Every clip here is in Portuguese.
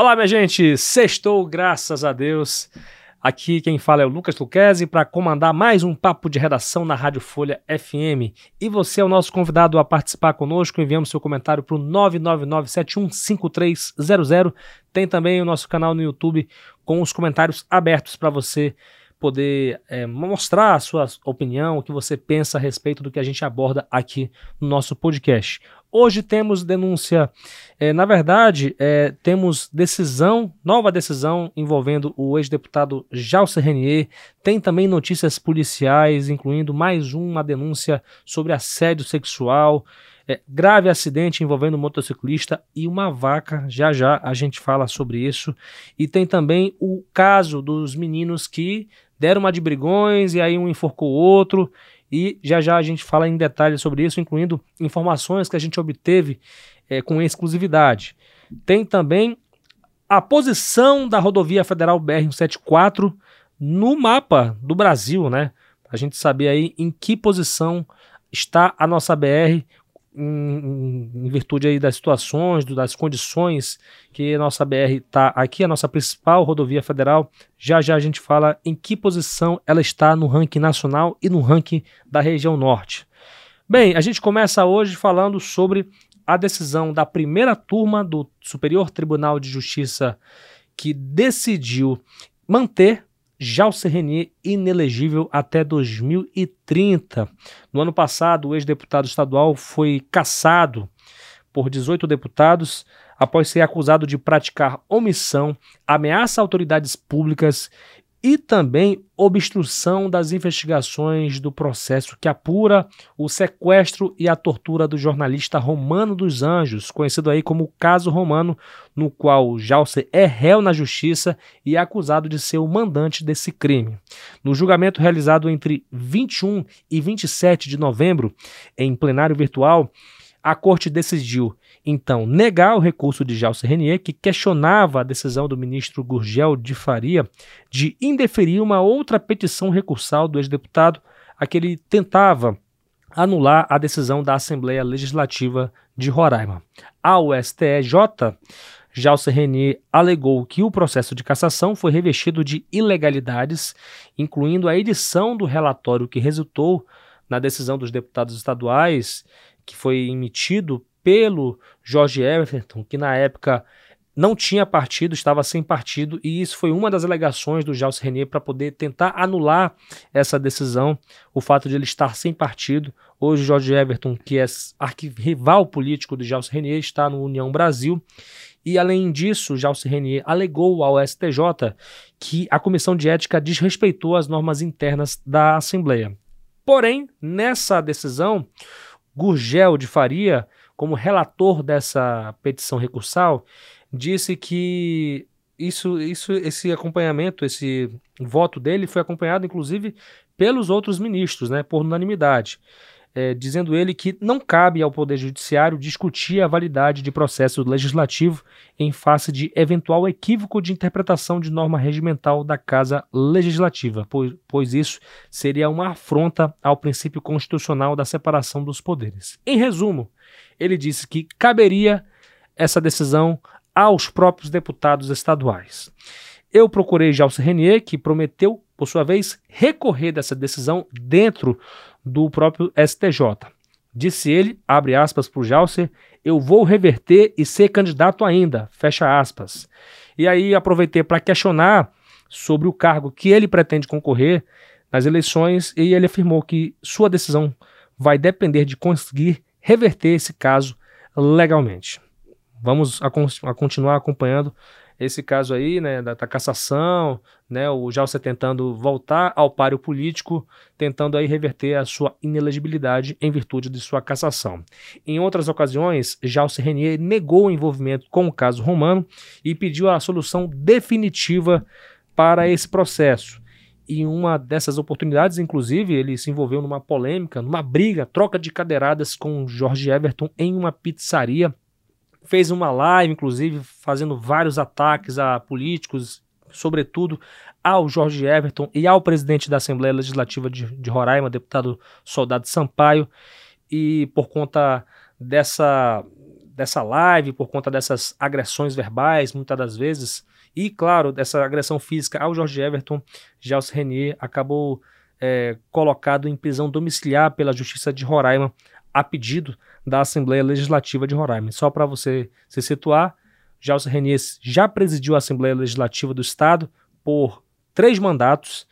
Olá, minha gente! Sextou, graças a Deus. Aqui quem fala é o Lucas Luquezzi para comandar mais um papo de redação na Rádio Folha FM. E você é o nosso convidado a participar conosco. Enviamos seu comentário para o 999715300. Tem também o nosso canal no YouTube com os comentários abertos para você poder é, mostrar a sua opinião, o que você pensa a respeito do que a gente aborda aqui no nosso podcast. Hoje temos denúncia, é, na verdade, é, temos decisão, nova decisão envolvendo o ex-deputado Jalcer Renier. Tem também notícias policiais, incluindo mais uma denúncia sobre assédio sexual. É, grave acidente envolvendo um motociclista e uma vaca. Já já a gente fala sobre isso. E tem também o caso dos meninos que deram uma de brigões e aí um enforcou o outro. E já já a gente fala em detalhes sobre isso, incluindo informações que a gente obteve é, com exclusividade. Tem também a posição da rodovia federal BR-174 no mapa do Brasil, né? A gente saber aí em que posição está a nossa BR, em, em, virtude aí das situações, do, das condições que a nossa BR está aqui, a nossa principal rodovia federal. Já já a gente fala em que posição ela está no ranking nacional e no ranking da região norte. Bem, a gente começa hoje falando sobre a decisão da primeira turma do Superior Tribunal de Justiça que decidiu manter Jalcer Renier inelegível até 2030. No ano passado, o ex-deputado estadual foi cassado por 18 deputados após ser acusado de praticar omissão, ameaça a autoridades públicas e também obstrução das investigações do processo que apura o sequestro e a tortura do jornalista Romano dos Anjos, conhecido aí como caso Romano, no qual Jalce é réu na justiça e é acusado de ser o mandante desse crime. No julgamento realizado entre 21 e 27 de novembro, em plenário virtual, a corte decidiu então negar o recurso de Jalce Renier, que questionava a decisão do ministro Gurgel de Faria de indeferir uma outra petição recursal do ex-deputado, a que ele tentava anular a decisão da Assembleia Legislativa de Roraima. Ao STJ, Jalce Renier alegou que o processo de cassação foi revestido de ilegalidades, incluindo a edição do relatório que resultou na decisão dos deputados estaduais, que foi emitido pelo George Everton, que na época não tinha partido, estava sem partido, e isso foi uma das alegações do Jalce Renier para poder tentar anular essa decisão, o fato de ele estar sem partido. Hoje, George Everton, que é arquirrival político do Jalce Renier, está no União Brasil. E além disso, Jalce Renier alegou ao STJ que a comissão de ética desrespeitou as normas internas da Assembleia. Porém, nessa decisão, Gurgel de Faria como relator dessa petição recursal, disse que isso, isso, esse acompanhamento, esse voto dele foi acompanhado, inclusive, pelos outros ministros, né, por unanimidade. É, dizendo ele que não cabe ao Poder Judiciário discutir a validade de processo legislativo em face de eventual equívoco de interpretação de norma regimental da Casa Legislativa, pois, pois isso seria uma afronta ao princípio constitucional da separação dos poderes. Em resumo, ele disse que caberia essa decisão aos próprios deputados estaduais. Eu procurei Jalce Renier, que prometeu, por sua vez, recorrer dessa decisão dentro do próprio STJ. Disse ele, abre aspas para o Jalcer, eu vou reverter e ser candidato ainda, fecha aspas. E aí aproveitei para questionar sobre o cargo que ele pretende concorrer nas eleições e ele afirmou que sua decisão vai depender de conseguir reverter esse caso legalmente. Vamos a, a continuar acompanhando esse caso aí, né, da, da, cassação, né, o Jalcer tentando voltar ao páreo político, tentando aí reverter a sua inelegibilidade em virtude de sua cassação. Em outras ocasiões, Jalcer Renier negou o envolvimento com o caso romano e pediu a solução definitiva para esse processo. E uma dessas oportunidades, inclusive, ele se envolveu numa polêmica, numa briga, troca de cadeiradas com Jorge Everton em uma pizzaria. Fez uma live, inclusive, fazendo vários ataques a políticos, sobretudo ao Jorge Everton e ao presidente da Assembleia Legislativa de, de Roraima, deputado Soldado Sampaio. E por conta dessa dessa live, por conta dessas agressões verbais, muitas das vezes, e, claro, dessa agressão física ao Jorge Everton, Gels Renier acabou é, colocado em prisão domiciliar pela Justiça de Roraima a pedido da Assembleia Legislativa de Roraima. Só para você se situar, Gels Renier já presidiu a Assembleia Legislativa do Estado por três mandatos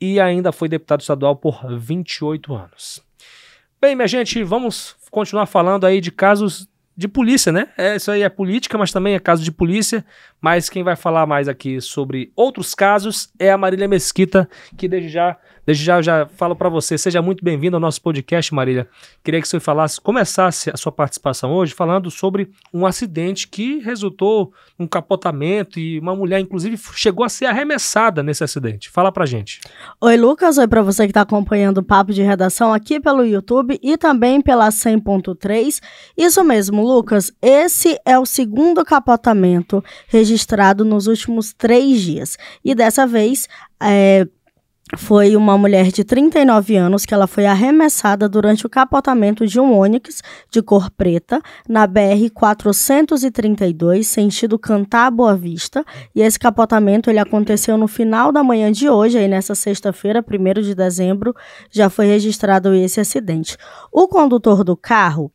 e ainda foi deputado estadual por 28 anos. Bem, minha gente, vamos continuar falando aí de casos de polícia, né? É, isso aí é política, mas também é caso de polícia. Mas quem vai falar mais aqui sobre outros casos é a Marília Mesquita, que desde já Desde já eu já falo para você, seja muito bem-vindo ao nosso podcast, Marília. Queria que você falasse, começasse a sua participação hoje falando sobre um acidente que resultou um capotamento e uma mulher, inclusive, chegou a ser arremessada nesse acidente. Fala pra gente. Oi, Lucas. Oi para você que está acompanhando o Papo de Redação aqui pelo YouTube e também pela 100.3. Isso mesmo, Lucas. Esse é o segundo capotamento registrado nos últimos três dias. E dessa vez, é, foi uma mulher de 39 anos que ela foi arremessada durante o capotamento de um Onix de cor preta na BR 432, sentido Cantar Boa Vista, e esse capotamento ele aconteceu no final da manhã de hoje, aí nessa sexta-feira, 1 de dezembro, já foi registrado esse acidente. O condutor do carro,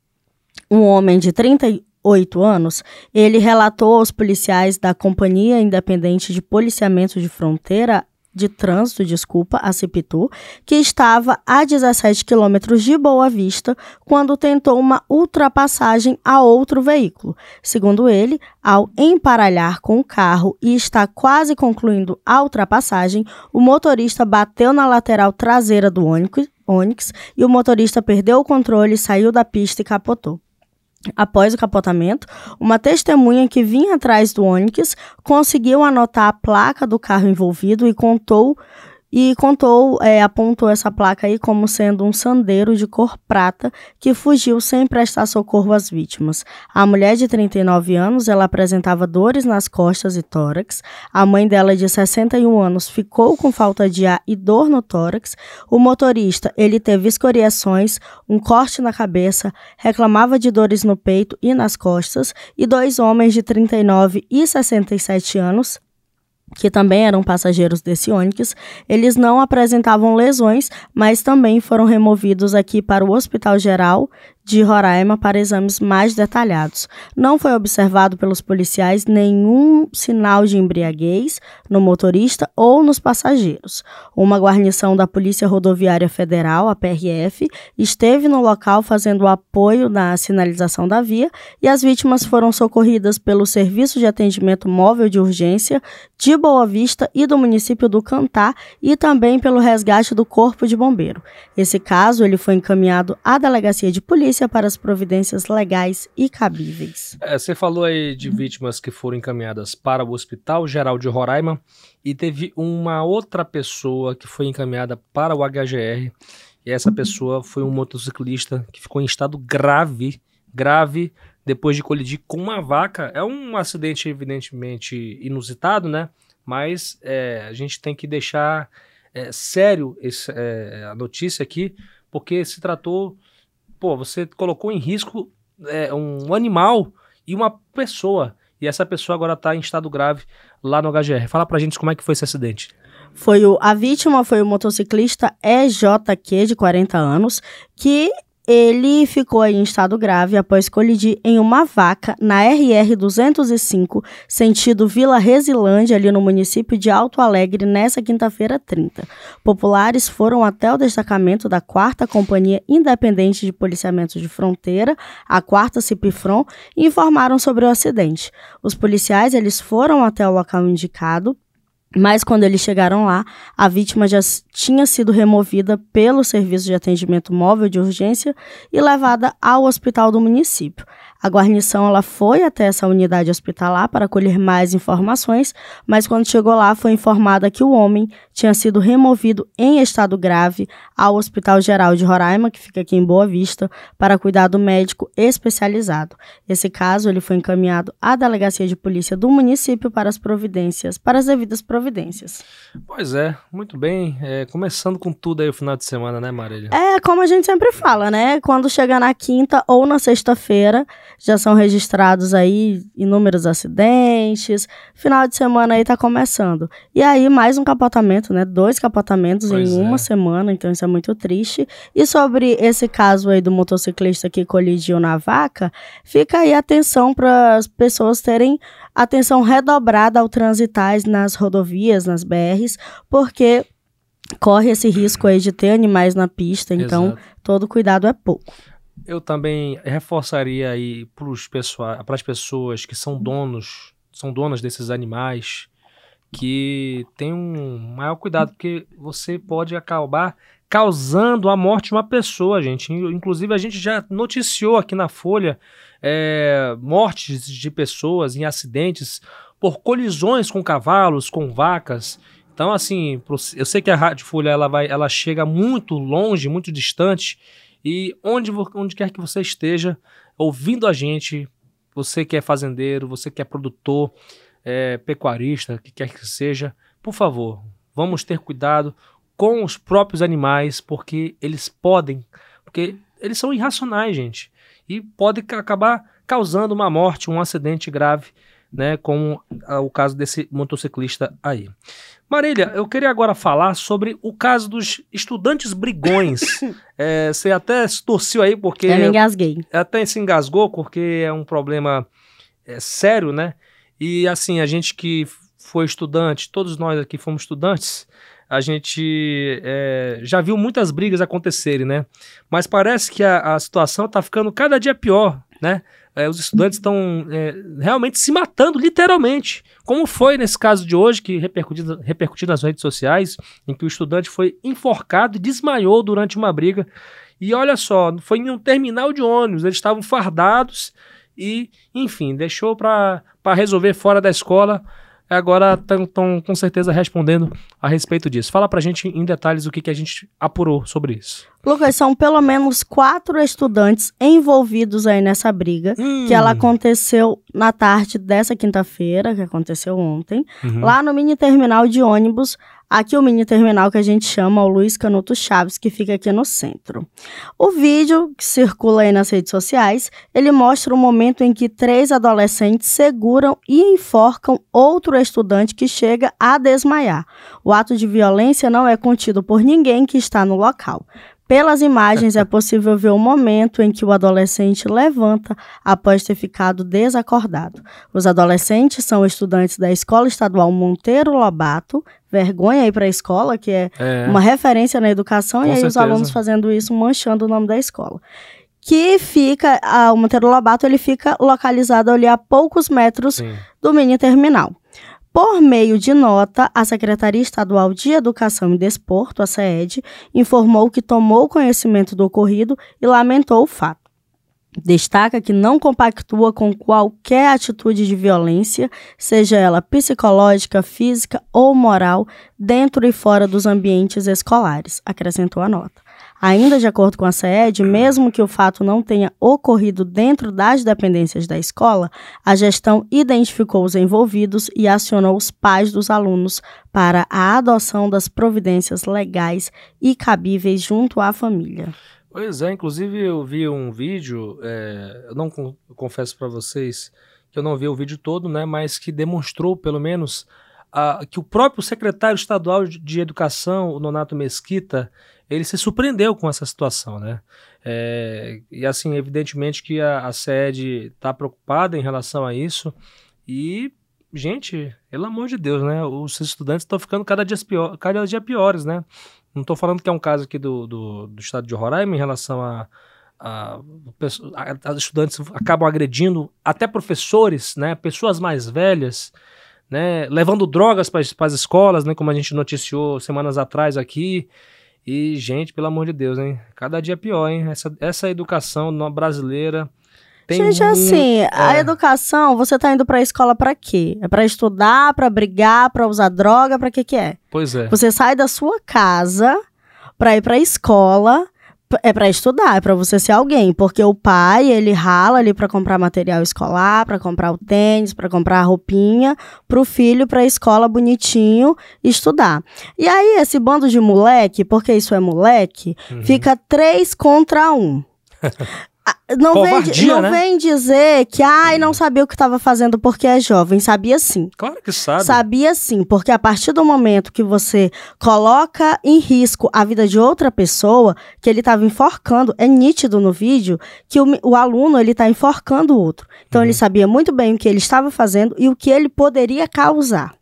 um homem de 38 anos, ele relatou aos policiais da Companhia Independente de Policiamento de Fronteira, de trânsito, desculpa, a Cipitu, que estava a 17 quilômetros de Boa Vista quando tentou uma ultrapassagem a outro veículo. Segundo ele, ao emparalhar com o carro e está quase concluindo a ultrapassagem, o motorista bateu na lateral traseira do Onix e o motorista perdeu o controle, saiu da pista e capotou. Após o capotamento, uma testemunha que vinha atrás do Onix conseguiu anotar a placa do carro envolvido e contou e contou, é, apontou essa placa aí como sendo um sandeiro de cor prata que fugiu sem prestar socorro às vítimas. A mulher de 39 anos, ela apresentava dores nas costas e tórax. A mãe dela de 61 anos ficou com falta de ar e dor no tórax. O motorista, ele teve escoriações, um corte na cabeça, reclamava de dores no peito e nas costas, e dois homens de 39 e 67 anos que também eram passageiros desse Onix, eles não apresentavam lesões, mas também foram removidos aqui para o Hospital Geral de Roraima para exames mais detalhados. Não foi observado pelos policiais nenhum sinal de embriaguez no motorista ou nos passageiros. Uma guarnição da Polícia Rodoviária Federal, a PRF, esteve no local fazendo apoio na sinalização da via e as vítimas foram socorridas pelo Serviço de Atendimento Móvel de Urgência de Boa Vista e do município do Cantá e também pelo resgate do Corpo de Bombeiro. Esse caso ele foi encaminhado à Delegacia de Polícia para as providências legais e cabíveis. É, você falou aí de vítimas que foram encaminhadas para o Hospital Geral de Roraima e teve uma outra pessoa que foi encaminhada para o HGR. E essa pessoa foi um motociclista que ficou em estado grave, grave, depois de colidir com uma vaca. É um acidente evidentemente inusitado, né? Mas é, a gente tem que deixar é, sério esse, é, a notícia aqui, porque se tratou pô, você colocou em risco é, um animal e uma pessoa. E essa pessoa agora está em estado grave lá no HGR. Fala pra gente como é que foi esse acidente. Foi o, a vítima foi o motociclista EJQ, de 40 anos, que ele ficou em estado grave após colidir em uma vaca na RR 205, sentido Vila Resilândia, ali no município de Alto Alegre, nessa quinta-feira 30. Populares foram até o destacamento da 4 Companhia Independente de Policiamento de Fronteira, a 4 Cipifron, e informaram sobre o acidente. Os policiais eles foram até o local indicado mas quando eles chegaram lá, a vítima já tinha sido removida pelo Serviço de Atendimento Móvel de Urgência e levada ao hospital do município. A guarnição ela foi até essa unidade hospitalar para colher mais informações, mas quando chegou lá foi informada que o homem tinha sido removido em estado grave ao Hospital Geral de Roraima, que fica aqui em Boa Vista, para cuidado médico especializado. Esse caso ele foi encaminhado à delegacia de polícia do município para as providências, para as devidas providências. Pois é, muito bem. É, começando com tudo aí o final de semana, né, Marília? É, como a gente sempre fala, né? Quando chega na quinta ou na sexta-feira, já são registrados aí inúmeros acidentes. Final de semana aí tá começando. E aí, mais um capotamento, né? Dois capotamentos pois em uma é. semana, então isso é muito triste. E sobre esse caso aí do motociclista que colidiu na vaca, fica aí atenção para as pessoas terem atenção redobrada ao transitar nas rodovias, nas BRs, porque corre esse risco aí de ter animais na pista, então Exato. todo cuidado é pouco. Eu também reforçaria aí para as pessoas que são donos, são donas desses animais, que tenham um maior cuidado, porque você pode acabar causando a morte de uma pessoa, gente. Inclusive, a gente já noticiou aqui na Folha é, mortes de pessoas em acidentes por colisões com cavalos, com vacas. Então, assim, eu sei que a Rádio Folha ela vai, ela chega muito longe, muito distante, e onde, onde quer que você esteja ouvindo a gente, você que é fazendeiro, você que é produtor, é, pecuarista, que quer que seja, por favor, vamos ter cuidado com os próprios animais, porque eles podem, porque eles são irracionais, gente e pode acabar causando uma morte, um acidente grave, né, como o caso desse motociclista aí. Marília, eu queria agora falar sobre o caso dos estudantes brigões. é, você até se torceu aí porque... Eu me engasguei. Até se engasgou porque é um problema é, sério, né? E assim, a gente que foi estudante, todos nós aqui fomos estudantes, a gente é, já viu muitas brigas acontecerem, né? Mas parece que a, a situação está ficando cada dia pior, né? É, os estudantes estão é, realmente se matando, literalmente. Como foi nesse caso de hoje, que repercutiu, repercutiu nas redes sociais, em que o estudante foi enforcado e desmaiou durante uma briga. E olha só, foi em um terminal de ônibus, eles estavam fardados e, enfim, deixou para resolver fora da escola agora estão com certeza respondendo a respeito disso. Fala pra gente em detalhes o que, que a gente apurou sobre isso. Lucas, são pelo menos quatro estudantes envolvidos aí nessa briga, hum. que ela aconteceu na tarde dessa quinta-feira, que aconteceu ontem, uhum. lá no mini terminal de ônibus Aqui o mini terminal que a gente chama o Luiz Canuto Chaves, que fica aqui no centro. O vídeo que circula aí nas redes sociais, ele mostra o momento em que três adolescentes seguram e enforcam outro estudante que chega a desmaiar. O ato de violência não é contido por ninguém que está no local. Pelas imagens é possível ver o momento em que o adolescente levanta após ter ficado desacordado. Os adolescentes são estudantes da Escola Estadual Monteiro Lobato, vergonha aí para a escola, que é, é, uma referência na educação, Com e aí certeza. os alunos fazendo isso manchando o nome da escola. Que fica, a, o Monteiro Lobato ele fica localizado ali a poucos metros Sim. do mini terminal. Por meio de nota, a Secretaria Estadual de Educação e Desporto, a SEED, informou que tomou conhecimento do ocorrido e lamentou o fato. Destaca que não compactua com qualquer atitude de violência, seja ela psicológica, física ou moral, dentro e fora dos ambientes escolares, acrescentou a nota. Ainda de acordo com a SED, mesmo que o fato não tenha ocorrido dentro das dependências da escola, a gestão identificou os envolvidos e acionou os pais dos alunos para a adoção das providências legais e cabíveis junto à família. Pois é, inclusive eu vi um vídeo, é, eu não confesso para vocês que eu não vi o vídeo todo, né, mas que demonstrou pelo menos a, que o próprio secretário estadual de Educação, o Nonato Mesquita, ele se surpreendeu com essa situação, né? É, e assim, evidentemente que a, a sede está preocupada em relação a isso e, gente, pelo amor de Deus, né? Os estudantes estão ficando cada dia, pior, cada dia piores, né? Não estou falando que é um caso aqui do, do, do estado de Roraima em relação a, a, a, estudantes acabam agredindo até professores, né? Pessoas mais velhas, né? Levando drogas para as escolas, né? Como a gente noticiou semanas atrás aqui. E, gente, pelo amor de Deus, hein? Cada dia pior, hein? Essa, essa educação brasileira. Tem gente, um... assim, é. a educação, você tá indo pra escola para quê? É para estudar, para brigar, para usar droga, para que que é? Pois é. Você sai da sua casa para ir pra escola É para estudar, é para você ser alguém, porque o pai, ele rala ali para comprar material escolar, para comprar o tênis, para comprar a roupinha pro filho para escola bonitinho estudar. E aí esse bando de moleque, porque isso é moleque, uhum. fica três contra um. Não, Covardia, vem, não né? vem dizer que, ai, não sabia o que estava fazendo porque é jovem. Sabia sim. Claro que sabe. Sabia sim, porque a partir do momento que você coloca em risco a vida de outra pessoa, que ele estava enforcando, é nítido no vídeo que o, o aluno, ele está enforcando o outro. Então, uhum. ele sabia muito bem o que ele estava fazendo e o que ele poderia causar.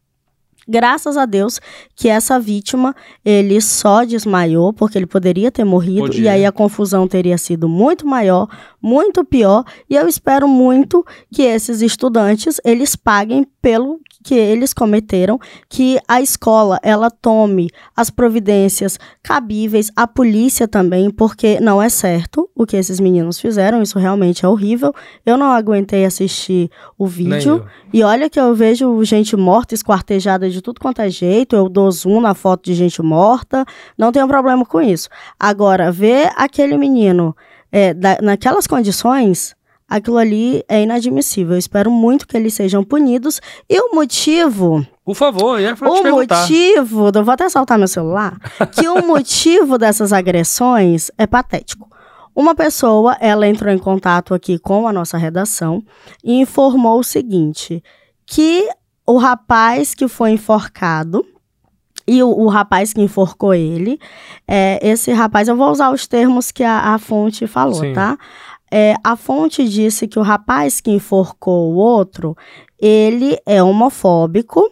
Graças a Deus que essa vítima ele só desmaiou porque ele poderia ter morrido Podia. e aí a confusão teria sido muito maior, muito pior e eu espero muito que esses estudantes eles paguem pelo que eles cometeram, que a escola ela tome as providências cabíveis, a polícia também, porque não é certo o que esses meninos fizeram, isso realmente é horrível. Eu não aguentei assistir o vídeo e olha que eu vejo gente morta, esquartejada de tudo quanto é jeito, eu dou zoom na foto de gente morta, não tenho problema com isso. Agora, ver aquele menino é, da, naquelas condições aquilo ali é inadmissível. Eu espero muito que eles sejam punidos. E o motivo. Por favor, ia O motivo. Eu vou até soltar meu celular. que o motivo dessas agressões é patético. Uma pessoa, ela entrou em contato aqui com a nossa redação e informou o seguinte: que o rapaz que foi enforcado e o, o, rapaz que enforcou ele, é, esse rapaz, eu vou usar os termos que a, a fonte falou, Sim. tá? É, a fonte disse que o rapaz que enforcou o outro, ele é homofóbico,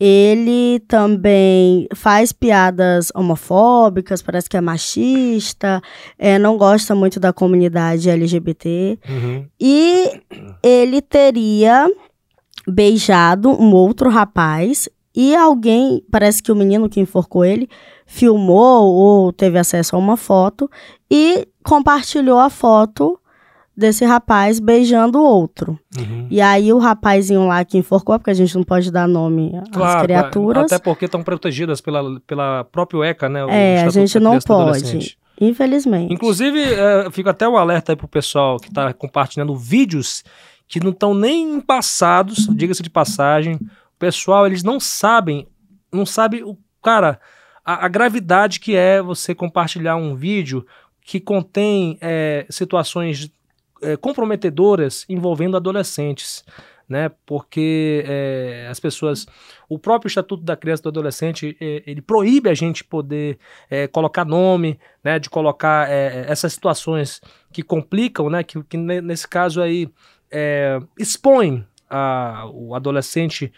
ele também faz piadas homofóbicas, parece que é machista, é, não gosta muito da comunidade LGBT. Uhum. E ele teria beijado um outro rapaz e alguém, parece que o menino que enforcou ele, filmou ou teve acesso a uma foto e compartilhou a foto desse rapaz beijando o outro. Uhum. E aí o rapazinho lá que enforcou, porque a gente não pode dar nome às claro, criaturas. Até porque estão protegidas pela, pela própria ECA, né? é, a gente não pode. Infelizmente. Inclusive, é, fica até o um alerta aí pro pessoal que está compartilhando vídeos que não estão nem passados, diga-se de passagem. O pessoal, eles não sabem, não sabe o cara, a, a gravidade que é você compartilhar um vídeo que contém é, situações é, comprometedoras envolvendo adolescentes. Né, porque é, as pessoas, o próprio Estatuto da Criança e do Adolescente, é, ele proíbe a gente poder é, colocar nome, né, de colocar essas situações que complicam, né, que, que nesse caso aí expõem a, o adolescente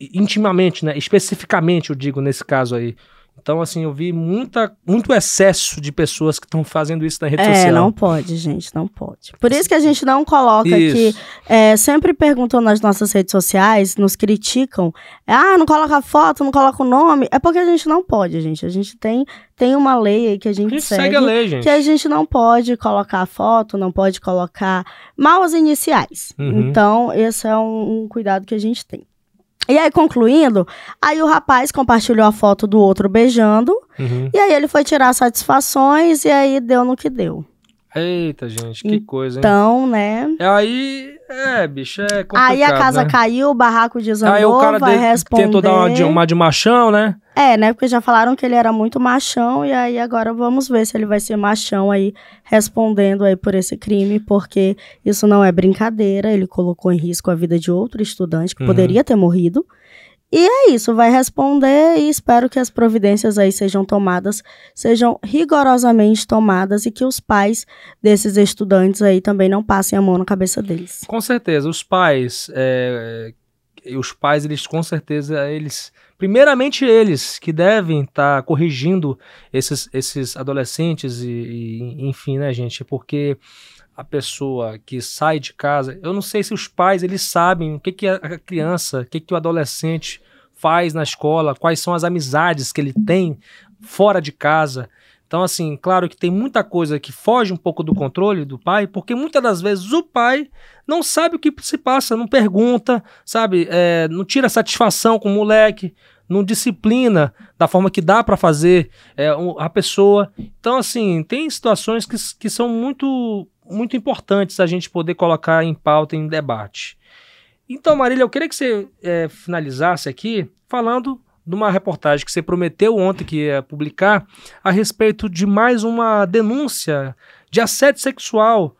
intimamente, né, especificamente, eu digo nesse caso aí, então, assim, eu vi muita, muito excesso de pessoas que estão fazendo isso na rede é, social. É, não pode, gente, não pode. Por isso que a gente não coloca isso. aqui. É, sempre perguntam nas nossas redes sociais, nos criticam. Ah, não coloca foto, não coloca o nome. É porque a gente não pode, gente. A gente tem, tem uma lei aí que a gente, a gente segue. segue a lei, gente. Que a gente não pode colocar foto, não pode colocar mal as iniciais. Uhum. Então, esse é um, um cuidado que a gente tem. E aí, concluindo, aí o rapaz compartilhou a foto do outro beijando. Uhum. E aí ele foi tirar satisfações e aí deu no que deu. Eita, gente, que coisa, hein? Então, né? Aí, é, bicho, é complicado, Aí a casa né? caiu, o barraco desandou, aí o cara vai de, responder. tentou dar uma de, uma de machão, né? É, né? Porque já falaram que ele era muito machão e aí agora vamos ver se ele vai ser machão aí respondendo aí por esse crime, porque isso não é brincadeira, ele colocou em risco a vida de outro estudante que uhum. poderia ter morrido. E é isso, vai responder e espero que as providências aí sejam tomadas, sejam rigorosamente tomadas e que os pais desses estudantes aí também não passem a mão na cabeça deles. Com certeza, os pais, é, os pais, eles com certeza, eles, primeiramente eles que devem estar tá corrigindo esses, esses adolescentes e, e, enfim, né, gente, porque a pessoa que sai de casa, eu não sei se os pais eles sabem o que, que a criança, o que, que o adolescente faz na escola, quais são as amizades que ele tem fora de casa. Então, assim, claro que tem muita coisa que foge um pouco do controle do pai, porque muitas das vezes o pai não sabe o que se passa, não pergunta, sabe? É, não tira satisfação com o moleque, não disciplina da forma que dá para fazer é, a pessoa. Então, assim, tem situações que, que são muito, muito importantes a gente poder colocar em pauta, em debate. Então, Marília, eu queria que você é, finalizasse aqui falando de uma reportagem que você prometeu ontem que ia publicar a respeito de mais uma denúncia de assédio sexual.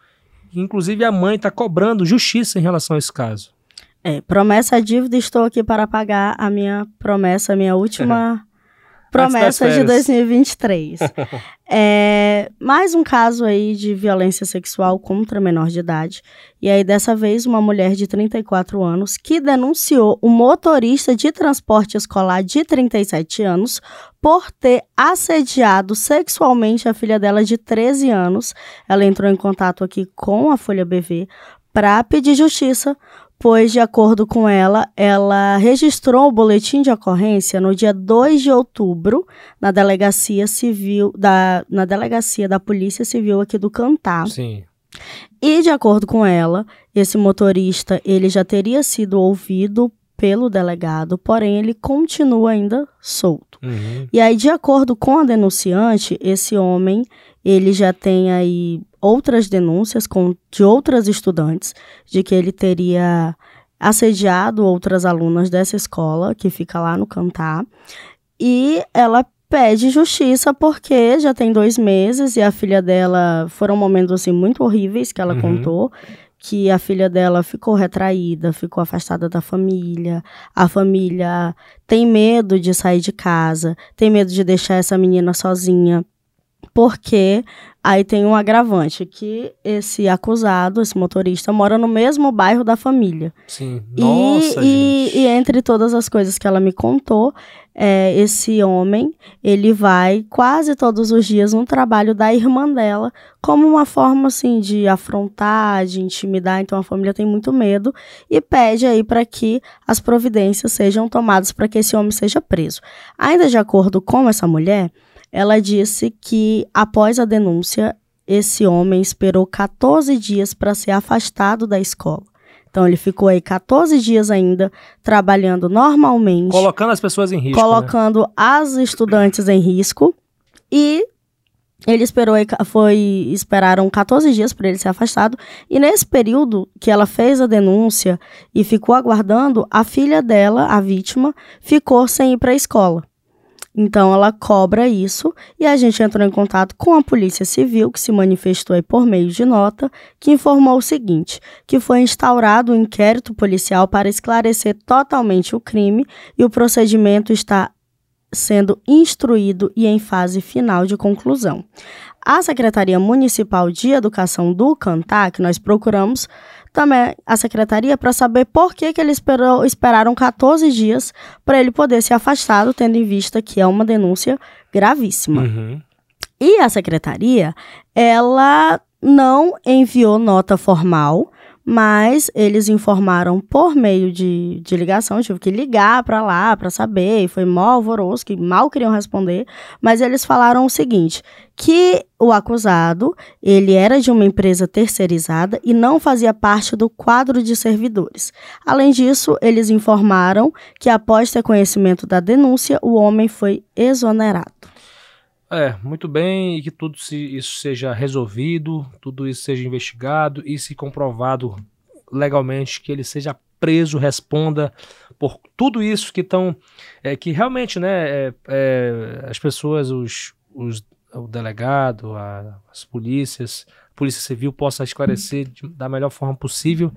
Inclusive, a mãe está cobrando justiça em relação a esse caso. É, promessa dívida, estou aqui para pagar a minha promessa, a minha última promessa de 2023. é, mais um caso aí de violência sexual contra menor de idade. E aí, dessa vez, uma mulher de 34 anos que denunciou o um motorista de transporte escolar de 37 anos por ter assediado sexualmente a filha dela de 13 anos. Ela entrou em contato aqui com a Folha BV para pedir justiça pois, de acordo com ela, ela registrou o boletim de ocorrência no dia 2 de outubro na delegacia civil da, na delegacia da Polícia Civil aqui do Cantar. Sim. E de acordo com ela, esse motorista ele já teria sido ouvido pelo delegado, porém ele continua ainda solto. Uhum. E aí, de acordo com a denunciante, esse homem ele já tem aí outras denúncias com, de outras estudantes de que ele teria assediado outras alunas dessa escola, que fica lá no Cantar, e ela pede justiça porque já tem dois meses e a filha dela foram momentos assim muito horríveis que ela uhum. contou que a filha dela ficou retraída, ficou afastada da família. A família tem medo de sair de casa, tem medo de deixar essa menina sozinha porque aí tem um agravante que esse acusado, esse motorista, mora no mesmo bairro da família. Sim. Nossa, e, e, e, entre todas as coisas que ela me contou, é, esse homem ele vai quase todos os dias no trabalho da irmã dela, como uma forma assim de afrontar, de intimidar. Então a família tem muito medo e pede aí para que as providências sejam tomadas para que esse homem seja preso. Ainda de acordo com essa mulher ela disse que após a denúncia, esse homem esperou 14 dias para ser afastado da escola. Então ele ficou aí 14 dias ainda trabalhando normalmente, colocando as pessoas em risco, né? colocando né? as estudantes em risco e ele esperou foi esperaram 14 dias para ele ser afastado e nesse período que ela fez a denúncia e ficou aguardando, a filha dela, a vítima, ficou sem ir para a escola. Então ela cobra isso e a gente entrou em contato com a Polícia Civil, que se manifestou aí por meio de nota, que informou o seguinte: que foi instaurado um inquérito policial para esclarecer totalmente o crime e o procedimento está sendo instruído e em fase final de conclusão. A Secretaria Municipal de Educação do Cantá, que nós procuramos, também a secretaria para saber por que, que eles esperou, esperaram 14 dias para ele poder ser afastado, tendo em vista que é uma denúncia gravíssima. Uhum. E a secretaria, ela não enviou nota formal mas eles informaram por meio de, de ligação, tive que ligar para lá para saber, e foi mó alvoroço, que mal queriam responder, mas eles falaram o seguinte, que o acusado, ele era de uma empresa terceirizada e não fazia parte do quadro de servidores. Além disso, eles informaram que após ter conhecimento da denúncia, o homem foi exonerado. É, muito bem, e que tudo se, isso seja resolvido, tudo isso seja investigado e se comprovado legalmente que ele seja preso, responda por tudo isso que estão, é, que realmente, né, é, é, as pessoas, os, os, o delegado, a, as polícias, a polícia civil possa esclarecer de, da melhor forma possível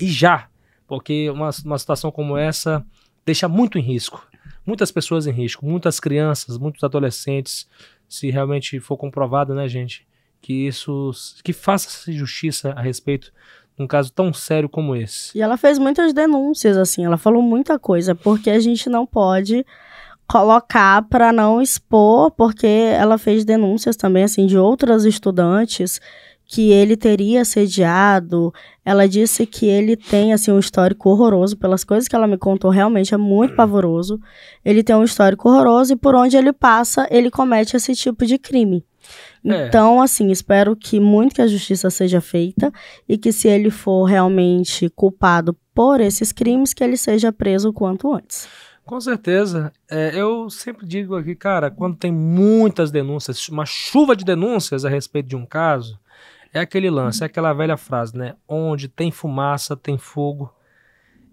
e já, porque uma, uma situação como essa deixa muito em risco, muitas pessoas em risco, muitas crianças, muitos adolescentes se realmente for comprovado, né, gente, que isso que faça-se justiça a respeito de um caso tão sério como esse. E ela fez muitas denúncias assim, ela falou muita coisa, porque a gente não pode colocar para não expor, porque ela fez denúncias também assim de outras estudantes que ele teria assediado. Ela disse que ele tem assim um histórico horroroso pelas coisas que ela me contou, realmente é muito pavoroso. Ele tem um histórico horroroso e por onde ele passa, ele comete esse tipo de crime. É. Então, assim, espero que muito que a justiça seja feita e que se ele for realmente culpado por esses crimes, que ele seja preso o quanto antes. Com certeza. É, eu sempre digo aqui, cara, quando tem muitas denúncias, uma chuva de denúncias a respeito de um caso, é aquele lance, é aquela velha frase, né? Onde tem fumaça, tem fogo.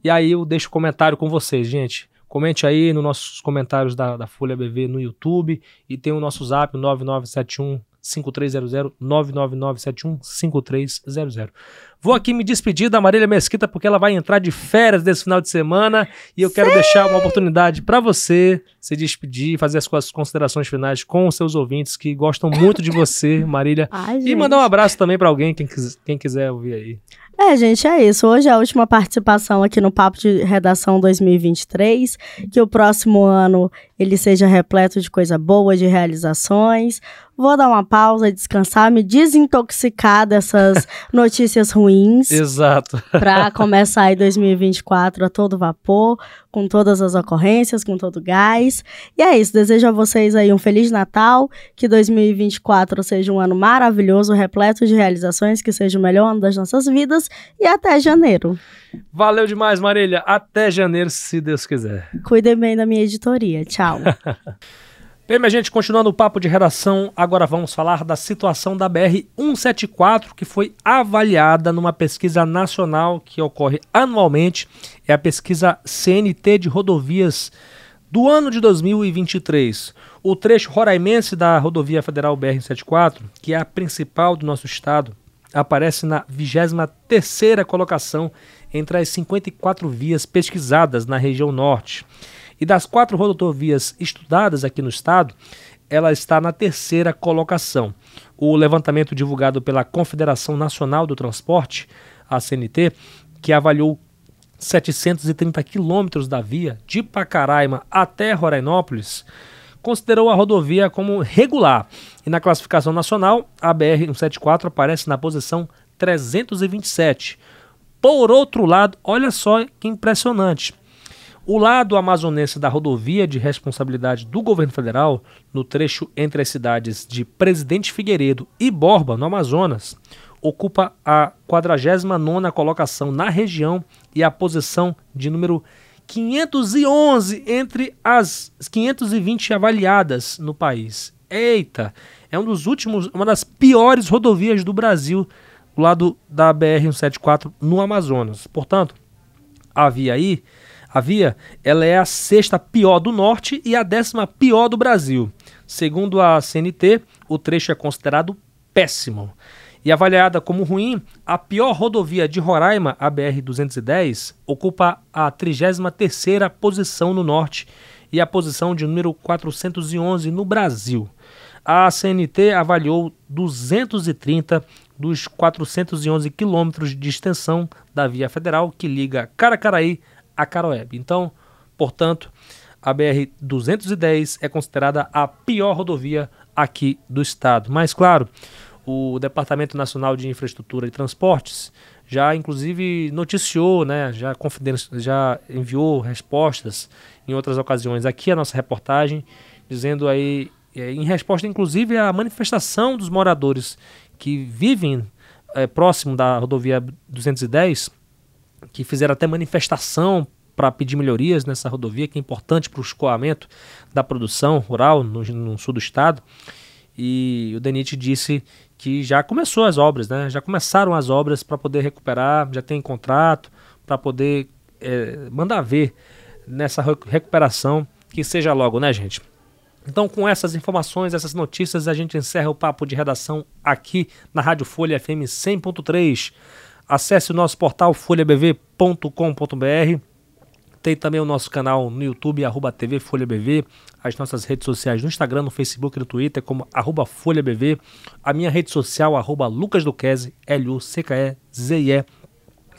E aí eu deixo comentário com vocês, gente. Comente aí nos nossos comentários da, da Folha BV no YouTube e tem o nosso zap 9971 5300 99971 5300. Vou aqui me despedir da Marília Mesquita porque ela vai entrar de férias desse final de semana e eu quero Sim. deixar uma oportunidade para você se despedir, fazer as suas considerações finais com os seus ouvintes que gostam muito de você, Marília, Ai, e mandar um abraço também para alguém quem, quem quiser ouvir aí. É, gente, é isso. Hoje é a última participação aqui no Papo de Redação 2023. Que o próximo ano ele seja repleto de coisa boa, de realizações. Vou dar uma pausa, descansar, me desintoxicar dessas notícias ruins. Exato. Para começar aí 2024 a todo vapor, com todas as ocorrências, com todo o gás. E é isso. Desejo a vocês aí um Feliz Natal, que 2024 seja um ano maravilhoso, repleto de realizações, que seja o melhor ano das nossas vidas. E até janeiro. Valeu demais, Marília. Até janeiro, se Deus quiser. Cuidem bem da minha editoria. Tchau. Bem, minha gente, continuando o papo de redação, agora vamos falar da situação da BR-174, que foi avaliada numa pesquisa nacional que ocorre anualmente. É a pesquisa CNT de rodovias do ano de 2023. O trecho roraimense da rodovia federal BR-174, que é a principal do nosso estado, aparece na 23ª colocação entre as 54 vias pesquisadas na região norte. E das quatro rodovias estudadas aqui no estado, ela está na terceira colocação. O levantamento divulgado pela Confederação Nacional do Transporte, a CNT, que avaliou 730 quilômetros da via de Pacaraima até Rorainópolis, considerou a rodovia como regular. E na classificação nacional, a BR-174 aparece na posição 327. Por outro lado, olha só que impressionante. O lado amazonense da rodovia de responsabilidade do governo federal, no trecho entre as cidades de Presidente Figueiredo e Borba, no Amazonas, ocupa a 49ª colocação na região e a posição de número 511 entre as 520 avaliadas no país. Eita, é um dos últimos, uma das piores rodovias do Brasil, do lado da BR-174 no Amazonas. Portanto, havia aí a via ela é a sexta pior do norte e a décima pior do Brasil. Segundo a CNT, o trecho é considerado péssimo. E avaliada como ruim, a pior rodovia de Roraima, a BR-210, ocupa a 33ª posição no norte e a posição de número 411 no Brasil. A CNT avaliou 230 dos 411 quilômetros de extensão da via federal que liga Caracaraí a Caroeb. Então, portanto, a BR-210 é considerada a pior rodovia aqui do estado. Mas, claro, o Departamento Nacional de Infraestrutura e Transportes já, inclusive, noticiou, né, já, já enviou respostas em outras ocasiões aqui a nossa reportagem, dizendo aí, é, em resposta, inclusive, à manifestação dos moradores que vivem é, próximo da rodovia 210, que fizeram até manifestação para pedir melhorias nessa rodovia, que é importante para o escoamento da produção rural no, no, sul do estado. E o DENIT disse que já começou as obras, né? já começaram as obras para poder recuperar, já tem contrato para poder é, mandar ver nessa recuperação, que seja logo, né, gente? Então, com essas informações, essas notícias, a gente encerra o papo de redação aqui na Rádio Folha FM 100.3. Acesse o nosso portal folhabv.com.br. Tem também o nosso canal no YouTube, arroba TV Folha BV, as nossas redes sociais no Instagram, no Facebook e no Twitter, como arroba Folha BV, a minha rede social, arroba Lucas Duquese, L-U-C-K-E-Z-I-E.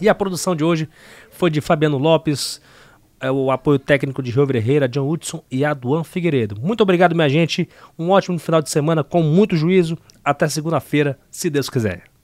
E a produção de hoje foi de Fabiano Lopes, é, o apoio técnico de Rio Herrera, John Hudson e Aduan Figueiredo. Muito obrigado, minha gente. Um ótimo final de semana com muito juízo. Até segunda-feira, se Deus quiser.